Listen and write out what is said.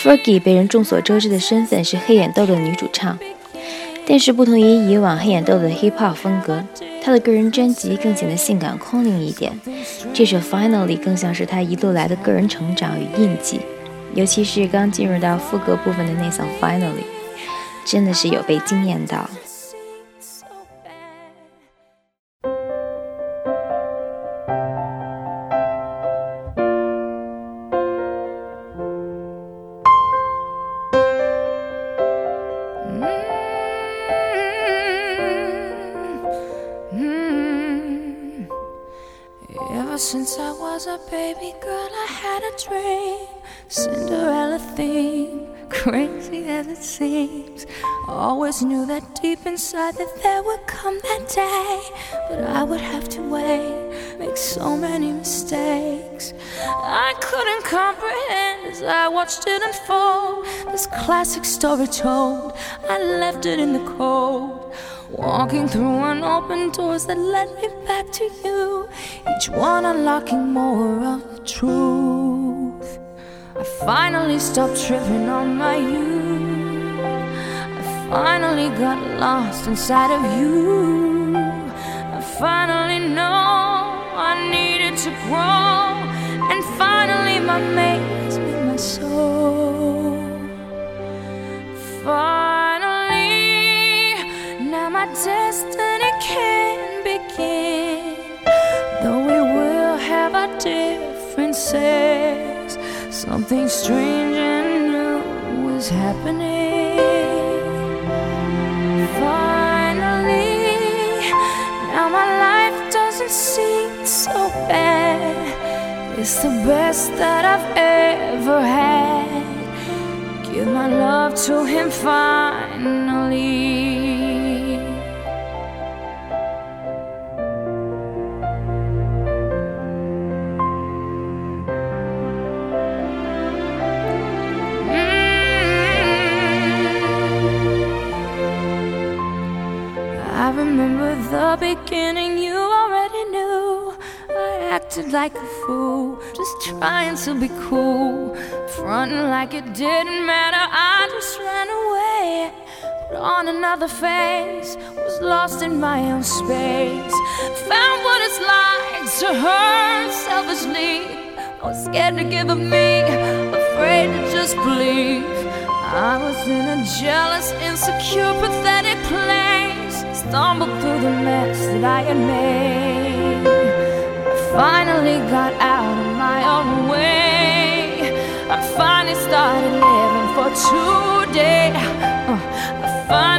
Fergie 被人众所周知的身份是黑眼豆豆的女主唱，但是不同于以往黑眼豆豆的 hip hop 风格，她的个人专辑更显得性感空灵一点。这首 Finally 更像是她一路来的个人成长与印记，尤其是刚进入到副歌部分的那首 Finally，真的是有被惊艳到。Since I was a baby girl, I had a dream. Cinderella theme, crazy as it seems. Always knew that deep inside that there would come that day. But I would have to wait, make so many mistakes. I couldn't comprehend as I watched it unfold. This classic story told, I left it in the cold. Walking through unopened doors that led me back to you. Each one unlocking more of the truth. I finally stopped tripping on my youth. I finally got lost inside of you. I finally know I needed to grow. And finally, my mate differences, something strange and new is happening. Finally, now my life doesn't seem so bad. It's the best that I've ever had. Give my love to him finally. The beginning, you already knew. I acted like a fool, just trying to be cool. Fronting like it didn't matter, I just ran away. Put on another face, was lost in my own space. Found what it's like to hurt selfishly. I was scared to give up me, afraid to just believe. I was in a jealous, insecure, stumbled through the mess that I had made. I finally got out of my own way. I finally started living for today. Uh, I finally